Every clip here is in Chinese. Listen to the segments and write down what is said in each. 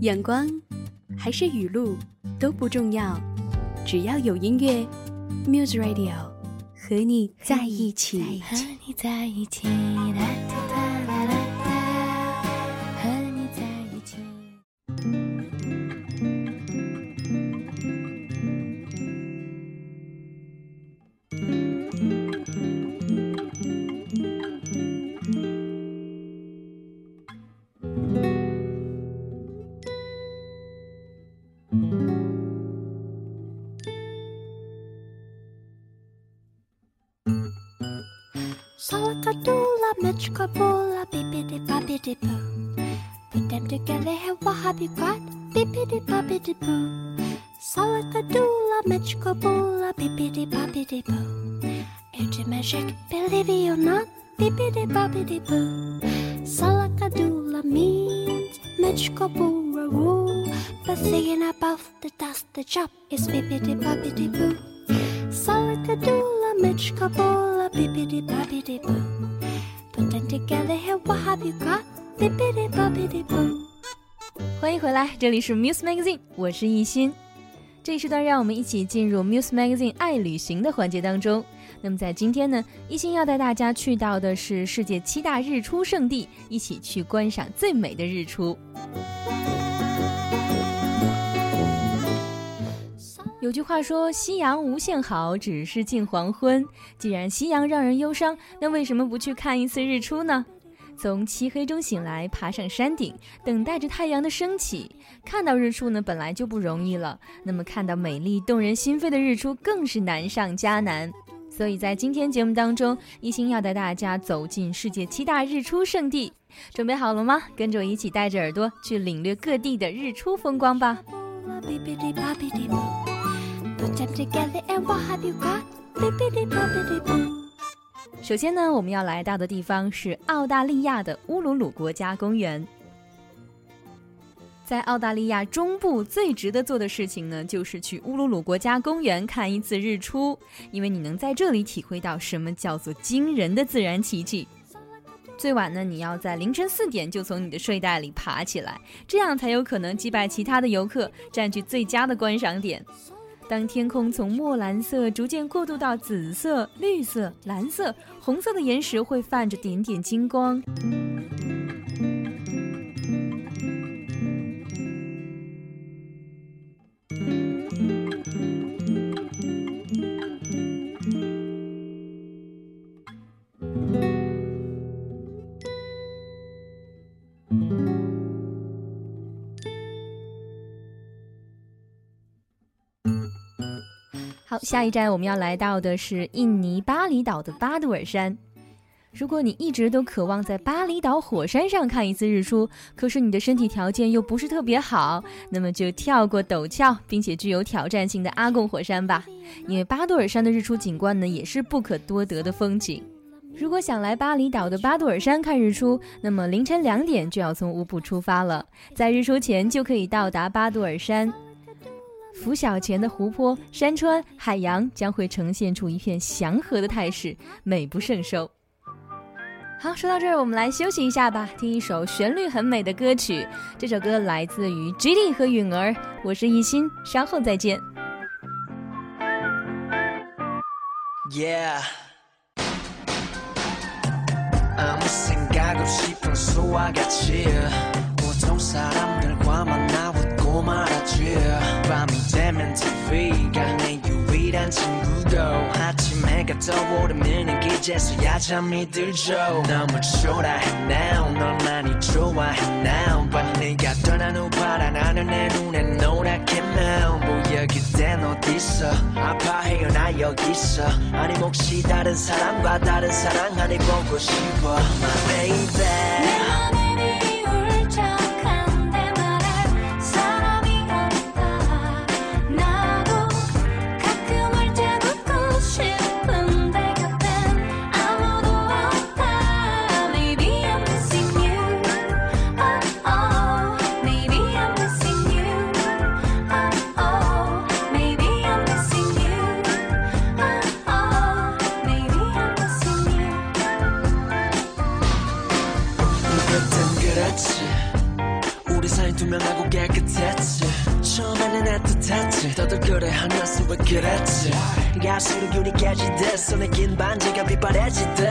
阳光还是雨露都不重要，只要有音乐，Muse Radio 和你在一起。和你在一起。Salakadoola, Mitchkaboola, bippity boppity boo. Put them together, hey, what have you got? Bippity boppity boo. Salakadoola, Mitchkaboola, bippity boppity boo. It's magic, believe it or not, bippity boppity boo. Salakadoola means Mitchkaboola rule. But thinking about the dust, the job is bippity boppity boo. Salakadoola, Mitchkaboola, 欢迎回来，这里是 Muse Magazine，我是艺欣。这一时段让我们一起进入 Muse Magazine 爱旅行的环节当中。那么在今天呢，一心要带大家去到的是世界七大日出圣地，一起去观赏最美的日出。有句话说：“夕阳无限好，只是近黄昏。”既然夕阳让人忧伤，那为什么不去看一次日出呢？从漆黑中醒来，爬上山顶，等待着太阳的升起。看到日出呢，本来就不容易了，那么看到美丽动人心扉的日出，更是难上加难。所以在今天节目当中，一心要带大家走进世界七大日出圣地。准备好了吗？跟着我一起带着耳朵去领略各地的日出风光吧。首先呢，我们要来到的地方是澳大利亚的乌鲁鲁国家公园。在澳大利亚中部最值得做的事情呢，就是去乌鲁鲁国家公园看一次日出，因为你能在这里体会到什么叫做惊人的自然奇迹。最晚呢，你要在凌晨四点就从你的睡袋里爬起来，这样才有可能击败其他的游客，占据最佳的观赏点。当天空从墨蓝色逐渐过渡到紫色、绿色、蓝色、红色的岩石会泛着点点金光。好，下一站我们要来到的是印尼巴厘岛的巴杜尔山。如果你一直都渴望在巴厘岛火山上看一次日出，可是你的身体条件又不是特别好，那么就跳过陡峭并且具有挑战性的阿贡火山吧。因为巴杜尔山的日出景观呢，也是不可多得的风景。如果想来巴厘岛的巴杜尔山看日出，那么凌晨两点就要从乌布出发了，在日出前就可以到达巴杜尔山。拂晓前的湖泊、山川、海洋将会呈现出一片祥和的态势，美不胜收。好，说到这儿，我们来休息一下吧，听一首旋律很美的歌曲。这首歌来自于 GD 和允儿，我是艺欣，稍后再见。 Yeah. 아무 생각 없이 평소와 같이 보통 사람들과 만나 말았지. 밤이 되면 TV가 내 유일한 친구고 아침에 해가 떠오르면 기재서야 잠이 들죠. 너무 초라해. Now 널 많이 좋아해. Now 밤이 내가 떠난 후 바라나는 내 눈에 노랗게 면 뭐야 그댄 어딨어 아파해요. 나 여기 있어 아니 혹시 다른 사람과 다른 사랑 안에 보고 싶어. My baby 윤이 깨지듯 손에 낀 반지가 빛바래지듯.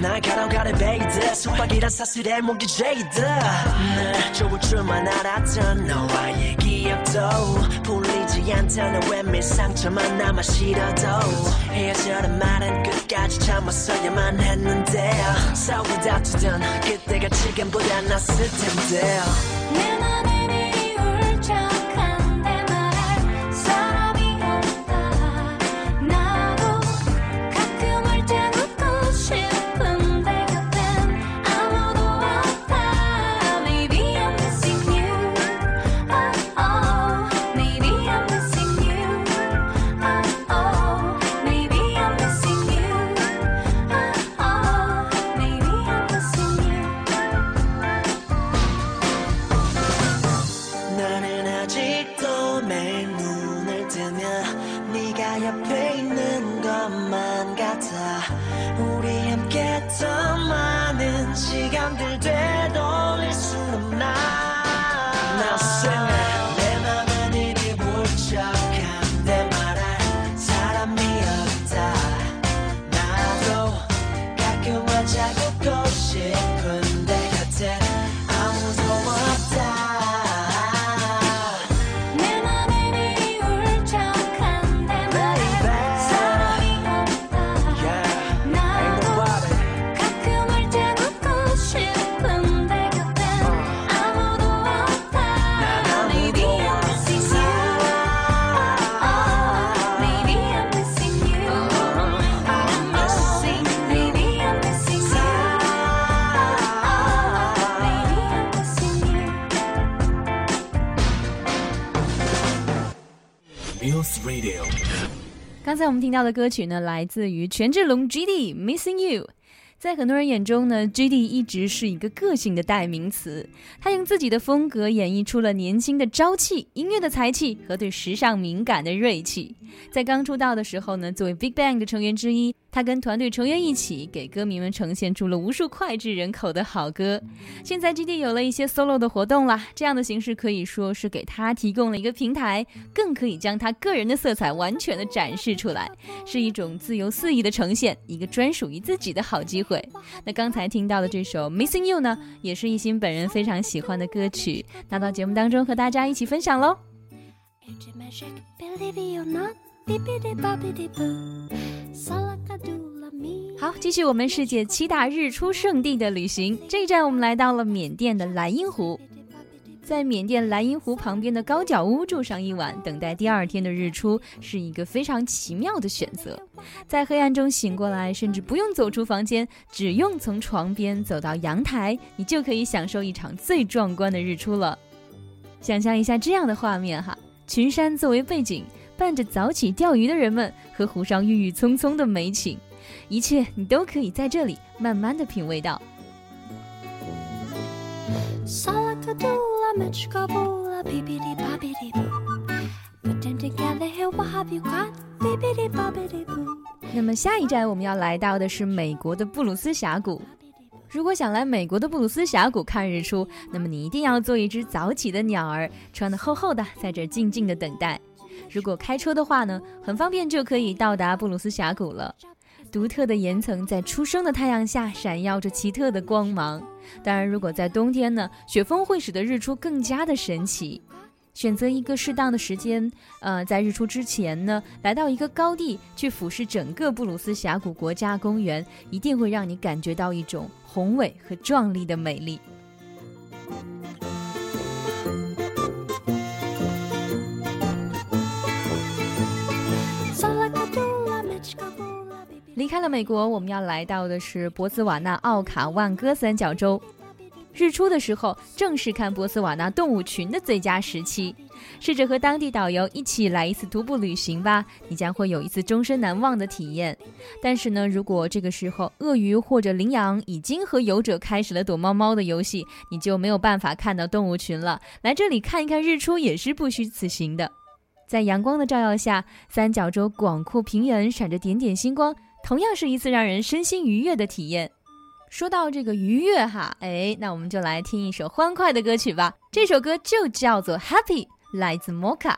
날카로운 가래 베이듯 속박이란 사슬에 죄이듯 날 좋을 줄만 알았던 너와의 기억도. 풀리지 않다는 외면 상처만 남아 싫어도. 헤어져란 말은 끝까지 참았어야만 했는데 싸우다 두던 그때가 지금보다 낫을 텐데 刚才我们听到的歌曲呢，来自于权志龙 GD Missing You。在很多人眼中呢，GD 一直是一个个性的代名词。他用自己的风格演绎出了年轻的朝气、音乐的才气和对时尚敏感的锐气。在刚出道的时候呢，作为 Big Bang 的成员之一，他跟团队成员一起给歌迷们呈现出了无数脍炙人口的好歌。现在 GD 有了一些 solo 的活动啦，这样的形式可以说是给他提供了一个平台，更可以将他个人的色彩完全的展示出来，是一种自由肆意的呈现，一个专属于自己的好机会。那刚才听到的这首 Missing You 呢，也是一心本人非常喜欢的歌曲，拿到节目当中和大家一起分享喽。好，继续我们世界七大日出圣地的旅行。这一站我们来到了缅甸的莱茵湖，在缅甸莱茵湖旁边的高脚屋住上一晚，等待第二天的日出，是一个非常奇妙的选择。在黑暗中醒过来，甚至不用走出房间，只用从床边走到阳台，你就可以享受一场最壮观的日出了。想象一下这样的画面哈，群山作为背景，伴着早起钓鱼的人们和湖上郁郁葱葱的美景。一切你都可以在这里慢慢的品味到。那么下一站我们要来到的是美国的布鲁斯峡谷。如果想来美国的布鲁斯峡谷看日出，那么你一定要做一只早起的鸟儿，穿的厚厚的，在这静静的等待。如果开车的话呢，很方便就可以到达布鲁斯峡谷了。独特的岩层在初升的太阳下闪耀着奇特的光芒。当然，如果在冬天呢，雪峰会使得日出更加的神奇。选择一个适当的时间，呃，在日出之前呢，来到一个高地去俯视整个布鲁斯峡谷国家公园，一定会让你感觉到一种宏伟和壮丽的美丽。离开了美国，我们要来到的是博茨瓦纳奥卡万戈三角洲。日出的时候，正是看博茨瓦纳动物群的最佳时期。试着和当地导游一起来一次徒步旅行吧，你将会有一次终身难忘的体验。但是呢，如果这个时候鳄鱼或者羚羊已经和游者开始了躲猫猫的游戏，你就没有办法看到动物群了。来这里看一看日出也是不虚此行的。在阳光的照耀下，三角洲广阔平原闪着点点星光，同样是一次让人身心愉悦的体验。说到这个愉悦哈，哎，那我们就来听一首欢快的歌曲吧。这首歌就叫做《Happy》，来自摩卡。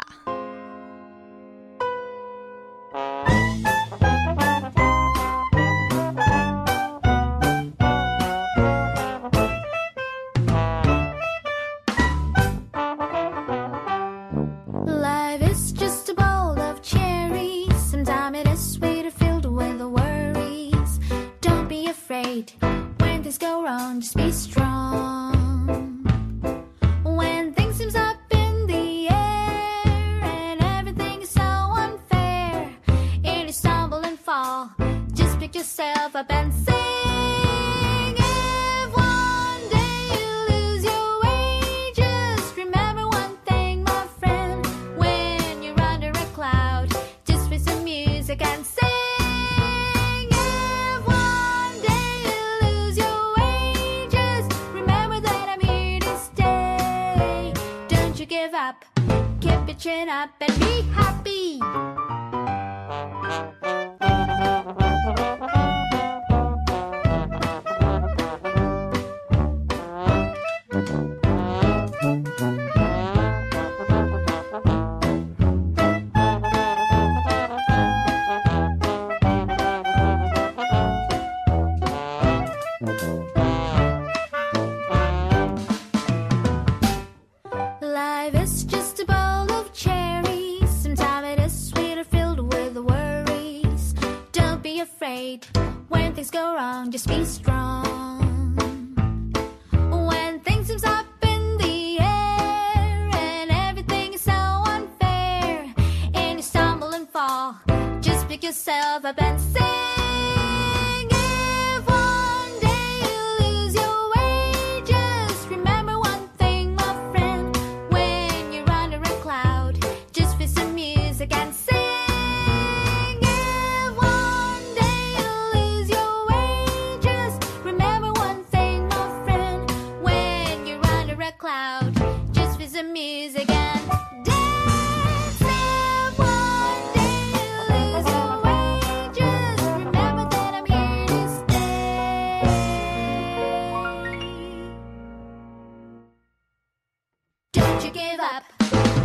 Don't you give up,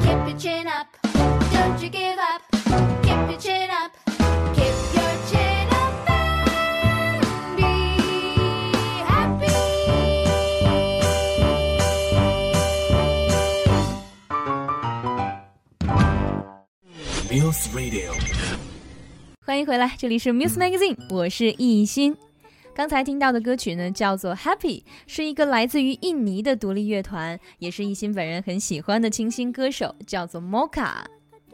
keep your chin up. Don't you give up, keep your chin up. Keep your chin up and be happy. Muse Radio。欢迎回来，这里是 Muse Magazine，我是艺欣。刚才听到的歌曲呢，叫做《Happy》，是一个来自于印尼的独立乐团，也是艺欣本人很喜欢的清新歌手，叫做 Mocha。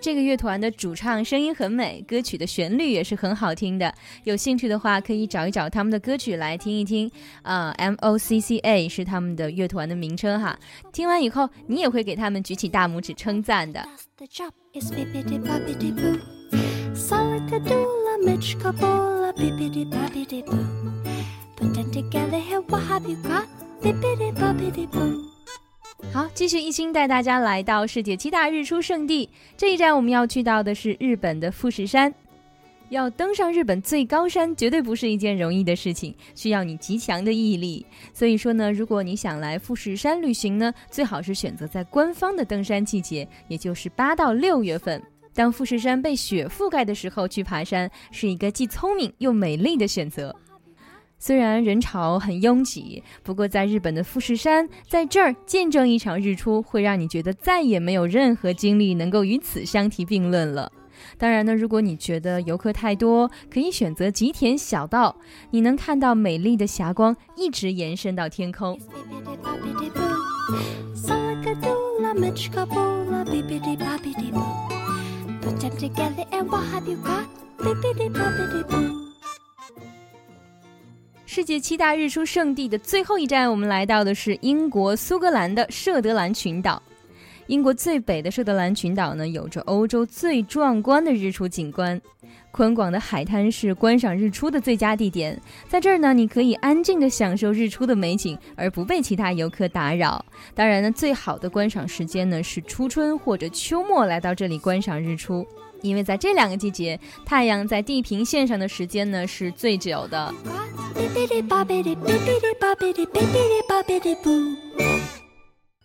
这个乐团的主唱声音很美，歌曲的旋律也是很好听的。有兴趣的话，可以找一找他们的歌曲来听一听。啊、m O C C A 是他们的乐团的名称哈。听完以后，你也会给他们举起大拇指称赞的。Machu Kobola，好，继续一心带大家来到世界七大日出胜地，这一站我们要去到的是日本的富士山。要登上日本最高山绝对不是一件容易的事情，需要你极强的毅力。所以说呢，如果你想来富士山旅行呢，最好是选择在官方的登山季节，也就是八到六月份。当富士山被雪覆盖的时候去爬山，是一个既聪明又美丽的选择。虽然人潮很拥挤，不过在日本的富士山，在这儿见证一场日出，会让你觉得再也没有任何经历能够与此相提并论了。当然呢，如果你觉得游客太多，可以选择吉田小道，你能看到美丽的霞光一直延伸到天空。世界七大日出圣地的最后一站，我们来到的是英国苏格兰的舍德兰群岛。英国最北的舍德兰群岛呢，有着欧洲最壮观的日出景观。宽广的海滩是观赏日出的最佳地点，在这儿呢，你可以安静地享受日出的美景，而不被其他游客打扰。当然呢，最好的观赏时间呢是初春或者秋末来到这里观赏日出。因为在这两个季节，太阳在地平线上的时间呢是最久的。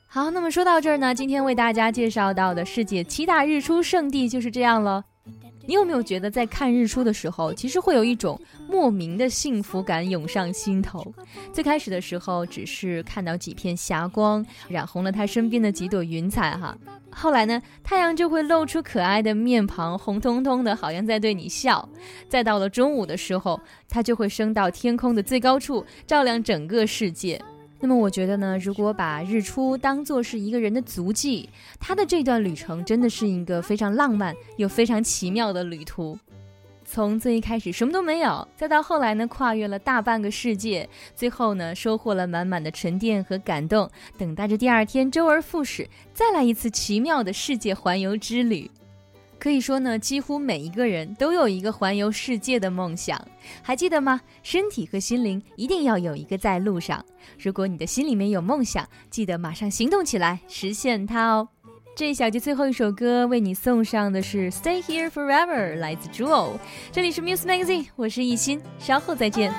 好，那么说到这儿呢，今天为大家介绍到的世界七大日出圣地就是这样了。你有没有觉得在看日出的时候，其实会有一种莫名的幸福感涌上心头？最开始的时候，只是看到几片霞光染红了他身边的几朵云彩哈。后来呢，太阳就会露出可爱的面庞，红彤彤的，好像在对你笑。再到了中午的时候，它就会升到天空的最高处，照亮整个世界。那么我觉得呢，如果把日出当做是一个人的足迹，他的这段旅程真的是一个非常浪漫又非常奇妙的旅途。从最一开始什么都没有，再到后来呢，跨越了大半个世界，最后呢，收获了满满的沉淀和感动，等待着第二天周而复始，再来一次奇妙的世界环游之旅。可以说呢，几乎每一个人都有一个环游世界的梦想，还记得吗？身体和心灵一定要有一个在路上。如果你的心里面有梦想，记得马上行动起来，实现它哦。这一小节最后一首歌为你送上的是《Stay Here Forever》，来自 Jewel。这里是 Muse Magazine，我是艺欣，稍后再见。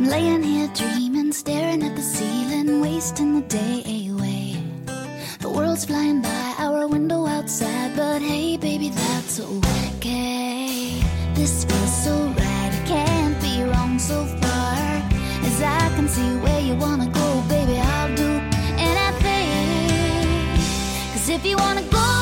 Laying here dreaming, staring at the ceiling, wasting the day World's flying by our window outside, but hey, baby, that's okay. This feels so right, it can't be wrong so far. As I can see where you wanna go, baby, I'll do anything. Cause if you wanna go,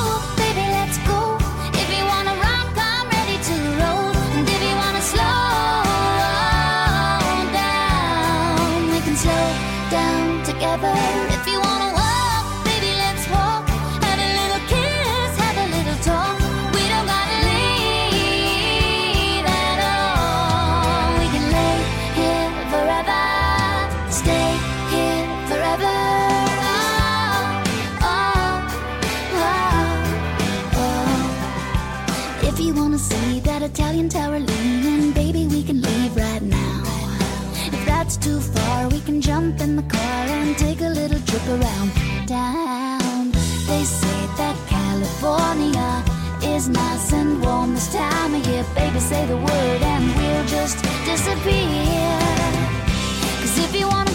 That's too far, we can jump in the car and take a little trip around town. They say that California is nice and warm this time of year. Baby, say the word and we'll just disappear. Cause if you wanna